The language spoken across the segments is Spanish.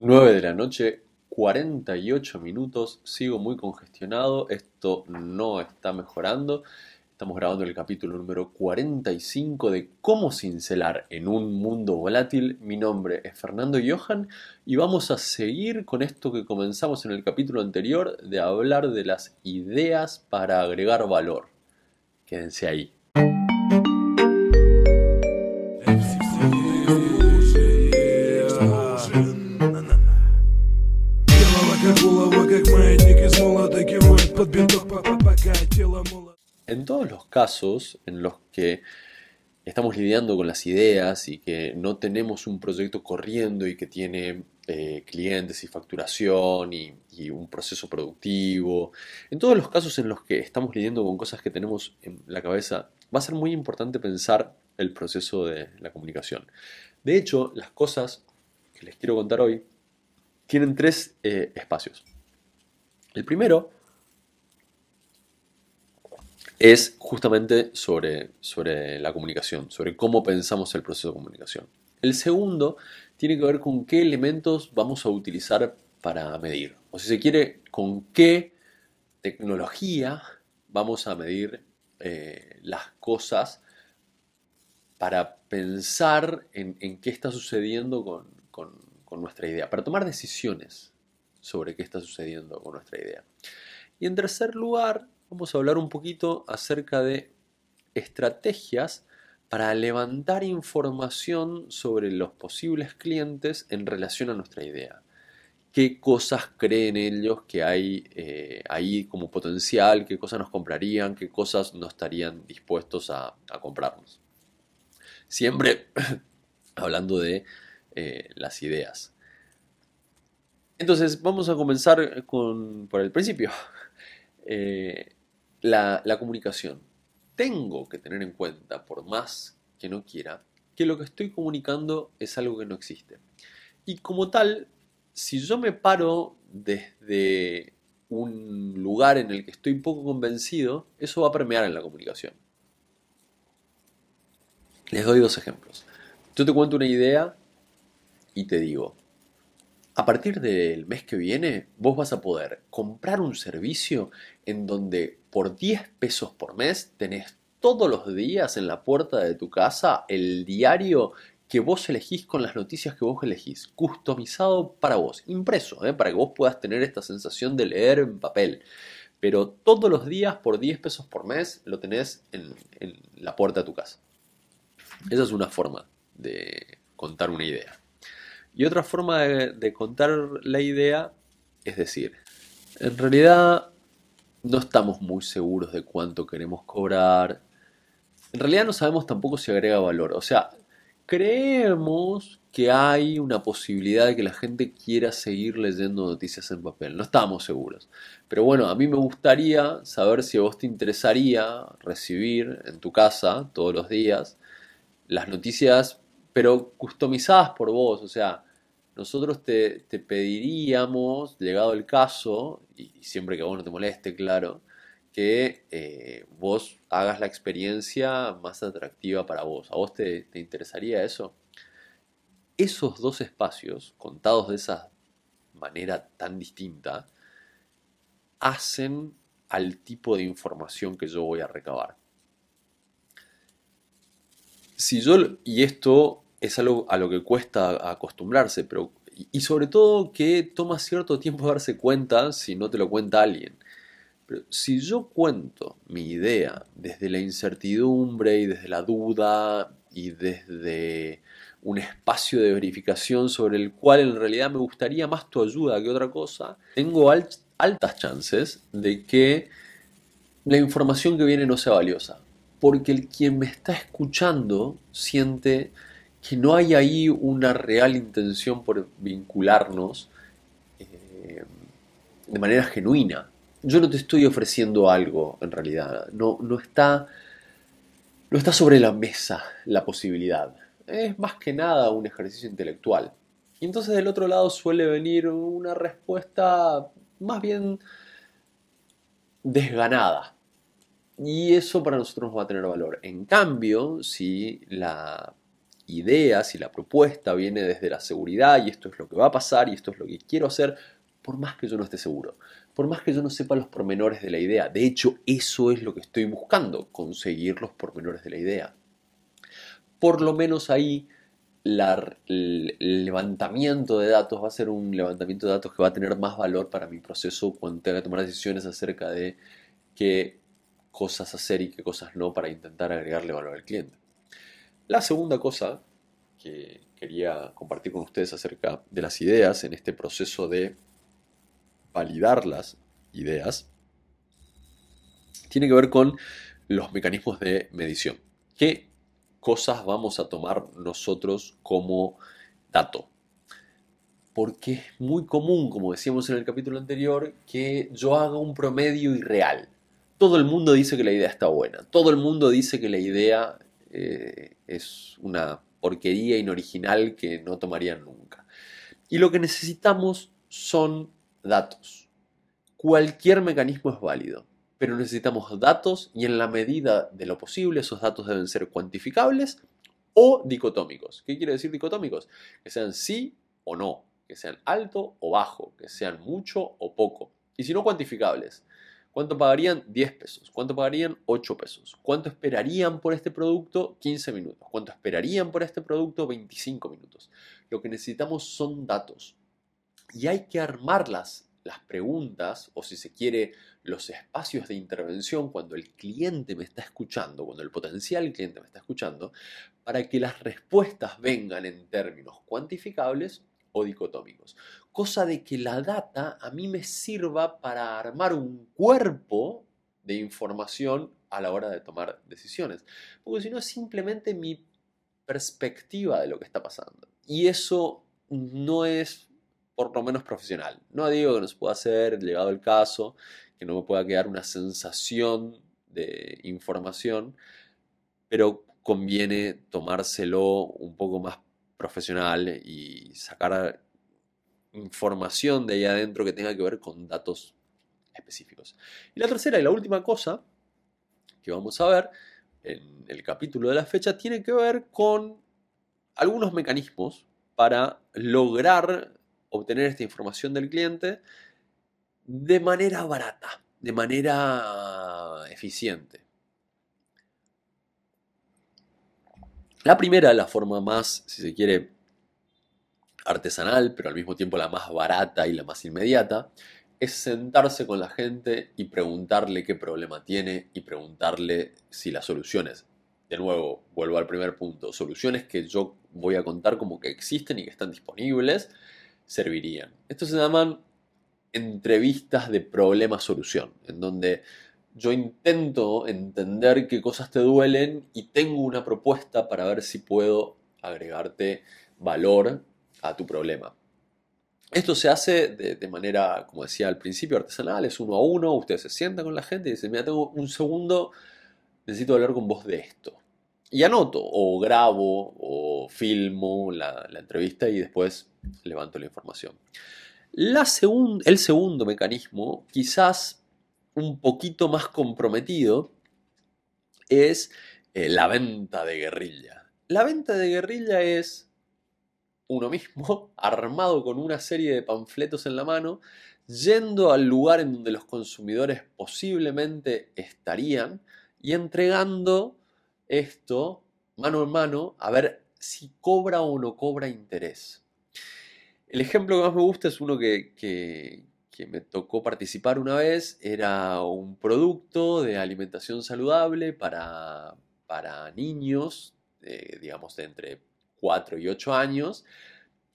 9 de la noche, 48 minutos, sigo muy congestionado, esto no está mejorando. Estamos grabando el capítulo número 45 de Cómo cincelar en un mundo volátil. Mi nombre es Fernando Johan y vamos a seguir con esto que comenzamos en el capítulo anterior de hablar de las ideas para agregar valor. Quédense ahí. Casos en los que estamos lidiando con las ideas y que no tenemos un proyecto corriendo y que tiene eh, clientes y facturación y, un proceso productivo, en todos los casos en los que estamos lidiando con cosas que tenemos en la cabeza, va a ser muy importante pensar el proceso de la comunicación. De hecho, las cosas que les quiero contar hoy tienen tres eh, espacios. El primero es justamente sobre, sobre la comunicación, sobre cómo pensamos el proceso de comunicación. El segundo tiene que ver con qué elementos vamos a utilizar para medir. O si se quiere, con qué tecnología vamos a medir eh, las cosas para pensar en, qué está sucediendo con, con nuestra idea, para tomar decisiones sobre qué está sucediendo con nuestra idea. Y en tercer lugar, vamos a hablar un poquito acerca de estrategias para levantar información sobre los posibles clientes en relación a nuestra idea. ¿Qué cosas creen ellos que hay eh, ahí como potencial? ¿Qué cosas nos comprarían? ¿Qué cosas no estarían dispuestos a, comprarnos? Siempre hablando de eh, las ideas. Entonces, vamos a comenzar con, por el principio. Eh, la, comunicación. Tengo que tener en cuenta, por más que no quiera, que lo que estoy comunicando es algo que no existe. Y como tal, si yo me paro desde un lugar en el que estoy poco convencido, eso va a permear en la comunicación. Les doy dos ejemplos. Yo te cuento una idea y te digo, a partir del mes que viene, vos vas a poder comprar un servicio en donde por 10 pesos por mes tenés todos los días en la puerta de tu casa el diario que vos elegís con las noticias que vos elegís, customizado para vos, impreso, ¿eh? para que vos puedas tener esta sensación de leer en papel. Pero todos los días por 10 pesos por mes lo tenés en, en la puerta de tu casa. Esa es una forma de contar una idea. Y otra forma de, contar la idea es decir, en realidad no estamos muy seguros de cuánto queremos cobrar. En realidad no sabemos tampoco si agrega valor. O sea, creemos que hay una posibilidad de que la gente quiera seguir leyendo noticias en papel. No estamos seguros. Pero bueno, a mí me gustaría saber si a vos te interesaría recibir en tu casa todos los días las noticias, pero customizadas por vos. O sea, nosotros te, pediríamos, llegado el caso, y, siempre que a vos no te moleste, claro, que eh, vos hagas la experiencia más atractiva para vos. ¿A vos te, te interesaría eso? Esos dos espacios, contados de esa manera tan distinta, hacen al tipo de información que yo voy a recabar. Si yo, y esto es algo a lo que cuesta acostumbrarse, pero y sobre todo que toma cierto tiempo darse cuenta si no te lo cuenta alguien. Pero si yo cuento mi idea desde la incertidumbre y desde la duda y desde un espacio de verificación sobre el cual en realidad me gustaría más tu ayuda que otra cosa, tengo altas chances de que la información que viene no sea valiosa. Porque el quien me está escuchando siente que no hay ahí una real intención por vincularnos eh, de manera genuina. Yo no te estoy ofreciendo algo en realidad, no, no, está, no está sobre la mesa la posibilidad. Es más que nada un ejercicio intelectual. Y entonces del otro lado suele venir una respuesta más bien desganada. Y eso para nosotros va a tener valor. En cambio, si la ideas y la propuesta viene desde la seguridad y esto es lo que va a pasar y esto es lo que quiero hacer, por más que yo no esté seguro, por más que yo no sepa los pormenores de la idea. De hecho, eso es lo que estoy buscando, conseguir los pormenores de la idea. Por lo menos ahí el levantamiento de datos va a ser un levantamiento de datos que va a tener más valor para mi proceso cuando tenga que tomar decisiones acerca de qué cosas hacer y qué cosas no para intentar agregarle valor al cliente. La segunda cosa que quería compartir con ustedes acerca de las ideas en este proceso de validar las ideas tiene que ver con los mecanismos de medición. ¿Qué cosas vamos a tomar nosotros como dato? Porque es muy común, como decíamos en el capítulo anterior, que yo haga un promedio irreal. Todo el mundo dice que la idea está buena. Todo el mundo dice que la idea eh, es una porquería inoriginal que no tomarían nunca. Y lo que necesitamos son datos. Cualquier mecanismo es válido, pero necesitamos datos y en la medida de lo posible esos datos deben ser cuantificables o dicotómicos. ¿Qué quiere decir dicotómicos? Que sean sí o no, que sean alto o bajo, que sean mucho o poco. Y si no cuantificables, ¿Cuánto pagarían? 10 pesos. ¿Cuánto pagarían? 8 pesos. ¿Cuánto esperarían por este producto? 15 minutos. ¿Cuánto esperarían por este producto? 25 minutos. Lo que necesitamos son datos. Y hay que armarlas las preguntas o si se quiere los espacios de intervención cuando el cliente me está escuchando, cuando el potencial cliente me está escuchando, para que las respuestas vengan en términos cuantificables o dicotómicos. Cosa de que la data a mí me sirva para armar un cuerpo de información a la hora de tomar decisiones. Porque si no es simplemente mi perspectiva de lo que está pasando. Y eso no es por lo menos profesional. No digo que no se pueda hacer, llegado el caso, que no me pueda quedar una sensación de información, pero conviene tomárselo un poco más profesional y sacar información de ahí adentro que tenga que ver con datos específicos. Y la tercera y la última cosa que vamos a ver en el capítulo de la fecha tiene que ver con algunos mecanismos para lograr obtener esta información del cliente de manera barata, de manera eficiente. La primera, la forma más, si se quiere, artesanal, pero al mismo tiempo la más barata y la más inmediata, es sentarse con la gente y preguntarle qué problema tiene y preguntarle si las soluciones, de nuevo, vuelvo al primer punto, soluciones que yo voy a contar como que existen y que están disponibles, servirían. Estos se llaman entrevistas de problema-solución, en donde yo intento entender qué cosas te duelen y tengo una propuesta para ver si puedo agregarte valor a tu problema. Esto se hace de, manera, como decía al principio, artesanal, es uno a uno, ustedes se sientan con la gente y dicen, mira, tengo un segundo, necesito hablar con vos de esto. Y anoto, o grabo, o filmo la, la entrevista y después levanto la información. La el segundo mecanismo, quizás un poquito más comprometido es eh, la venta de guerrilla. La venta de guerrilla es uno mismo, armado con una serie de panfletos en la mano, yendo al lugar en donde los consumidores posiblemente estarían y entregando esto mano en mano a ver si cobra o no cobra interés. El ejemplo que más me gusta es uno que, que me tocó participar una vez era un producto de alimentación saludable para, para niños, digamos, de entre 4 y 8 años.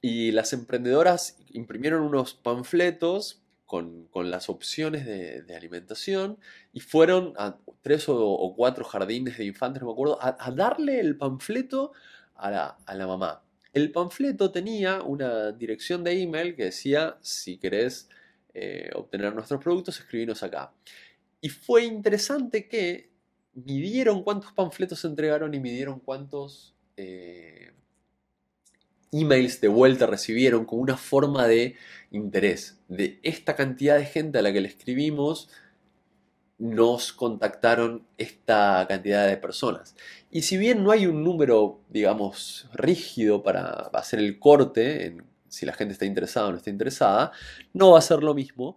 Y las emprendedoras imprimieron unos panfletos con, las opciones de, alimentación y fueron a tres o, cuatro jardines de infantes, no me acuerdo, a, darle el panfleto a la, a la, mamá. El panfleto tenía una dirección de email que decía, si querés eh, obtener nuestros productos, escribinos acá. Y fue interesante que midieron cuántos panfletos se entregaron y midieron cuántos eh, emails de vuelta recibieron con una forma de interés. De esta cantidad de gente a la que le escribimos, nos contactaron esta cantidad de personas. Y si bien no hay un número, digamos, rígido para hacer el corte, en si la gente está interesada o no está interesada, no va a ser lo mismo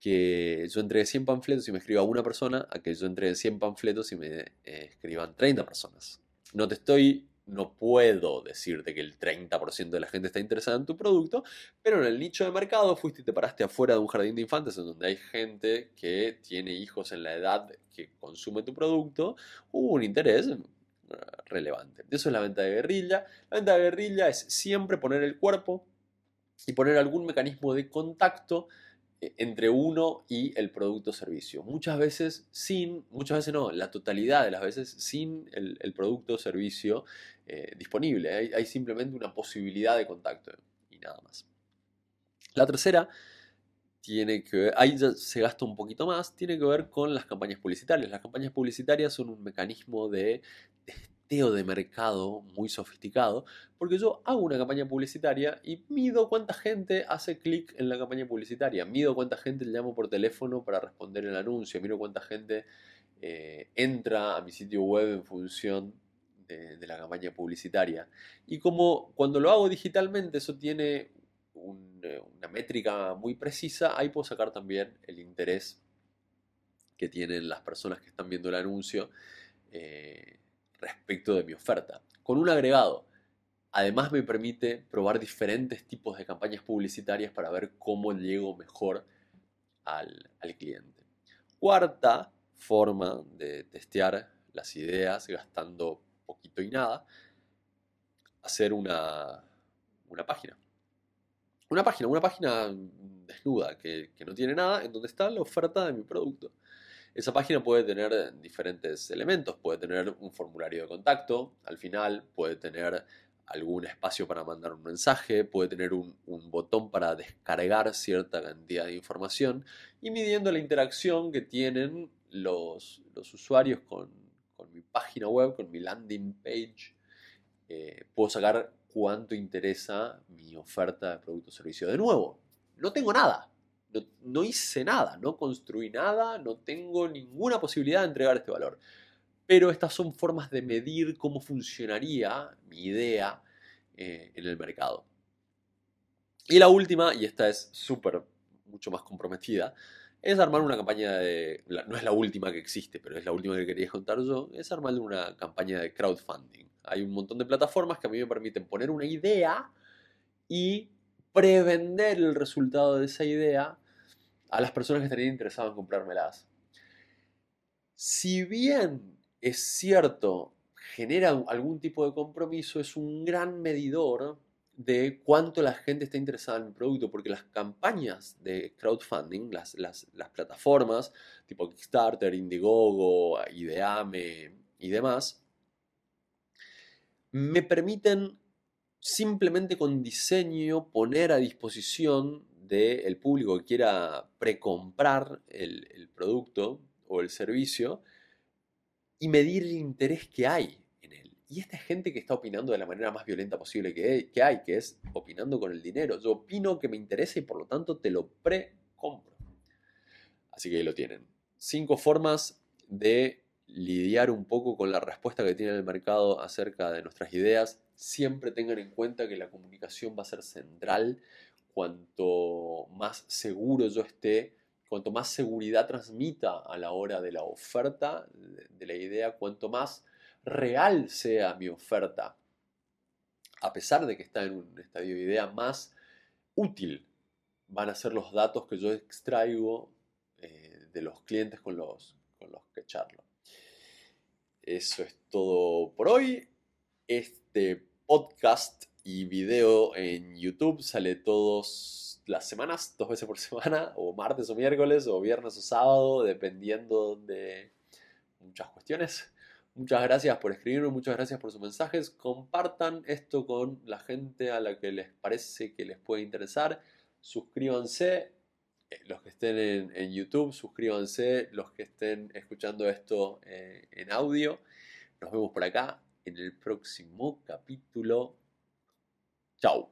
que yo entregue 100 panfletos y me escriba una persona a que yo entregue 100 panfletos y me eh, escriban 30 personas. No te estoy no puedo decirte que el 30% de la gente está interesada en tu producto, pero en el nicho de mercado fuiste y te paraste afuera de un jardín de infantes en donde hay gente que tiene hijos en la edad que consume tu producto, hubo un interés eh, relevante. Eso es la venta de guerrilla. La venta de guerrilla es siempre poner el cuerpo y poner algún mecanismo de contacto eh, entre uno y el producto o servicio. Muchas veces sin, muchas veces no, la totalidad de las veces sin el, producto o servicio eh, disponible. Hay, simplemente una posibilidad de contacto y nada más. La tercera tiene que ahí ya se gasta un poquito más, tiene que ver con las campañas publicitarias. Las campañas publicitarias son un mecanismo de de mercado muy sofisticado, porque yo hago una campaña publicitaria y mido cuánta gente hace clic en la campaña publicitaria, mido cuánta gente le llamo por teléfono para responder el anuncio, mido cuánta gente eh, entra a mi sitio web en función de, la campaña publicitaria. Y como cuando lo hago digitalmente eso tiene eh, una métrica muy precisa, ahí puedo sacar también el interés que tienen las personas que están viendo el anuncio. Eh, respecto de mi oferta. Con un agregado, además me permite probar diferentes tipos de campañas publicitarias para ver cómo llego mejor al, cliente. Cuarta forma de testear las ideas gastando poquito y nada, hacer una, una página. Una página, una página desnuda que, que, no tiene nada, en donde está la oferta de mi producto. Esa página puede tener diferentes elementos, puede tener un formulario de contacto, al final puede tener algún espacio para mandar un mensaje, puede tener un, botón para descargar cierta cantidad de información y midiendo la interacción que tienen los, usuarios con, mi página web, con mi landing page, eh, puedo sacar cuánto interesa mi oferta de producto o servicio. De nuevo, no tengo nada, no, hice nada, no construí nada, no tengo ninguna posibilidad de entregar este valor. Pero estas son formas de medir cómo funcionaría mi idea eh, en el mercado. Y la última, y esta es súper, mucho más comprometida, es armar una campaña de, no es la última que existe, pero es la última que quería contar yo, es armar una campaña de crowdfunding. Hay un montón de plataformas que a mí me permiten poner una idea y prevender el resultado de esa idea a las personas que estarían interesadas en comprármelas. Si bien es cierto, genera algún tipo de compromiso, es un gran medidor de cuánto la gente está interesada en el producto, porque las campañas de crowdfunding, las, las, plataformas tipo Kickstarter, Indiegogo, Ideame y demás, me permiten simplemente con diseño poner a disposición del público que quiera precomprar el, el producto o el servicio y medir el interés que hay. Y esta gente que está opinando de la manera más violenta posible que, hay, que es opinando con el dinero. Yo opino que me interesa y por lo tanto te lo precompro. Así que ahí lo tienen. Cinco formas de lidiar un poco con la respuesta que tiene el mercado acerca de nuestras ideas. Siempre tengan en cuenta que la comunicación va a ser central cuanto más seguro yo esté, cuanto más seguridad transmita a la hora de la oferta de la idea, cuanto más real sea mi oferta, a pesar de que está en un estadio de idea, más útil van a ser los datos que yo extraigo eh, de los clientes con los, con los que charlo. Eso es todo por hoy. Este podcast y video en YouTube sale todas las semanas, dos veces por semana, o martes o miércoles, o viernes o sábado, dependiendo de muchas cuestiones. Muchas gracias por escribirme, muchas gracias por sus mensajes. Compartan esto con la gente a la que les parece que les puede interesar. Suscríbanse, eh, los que estén en, YouTube, suscríbanse, los que estén escuchando esto eh, en audio. Nos vemos por acá en el próximo capítulo Chao.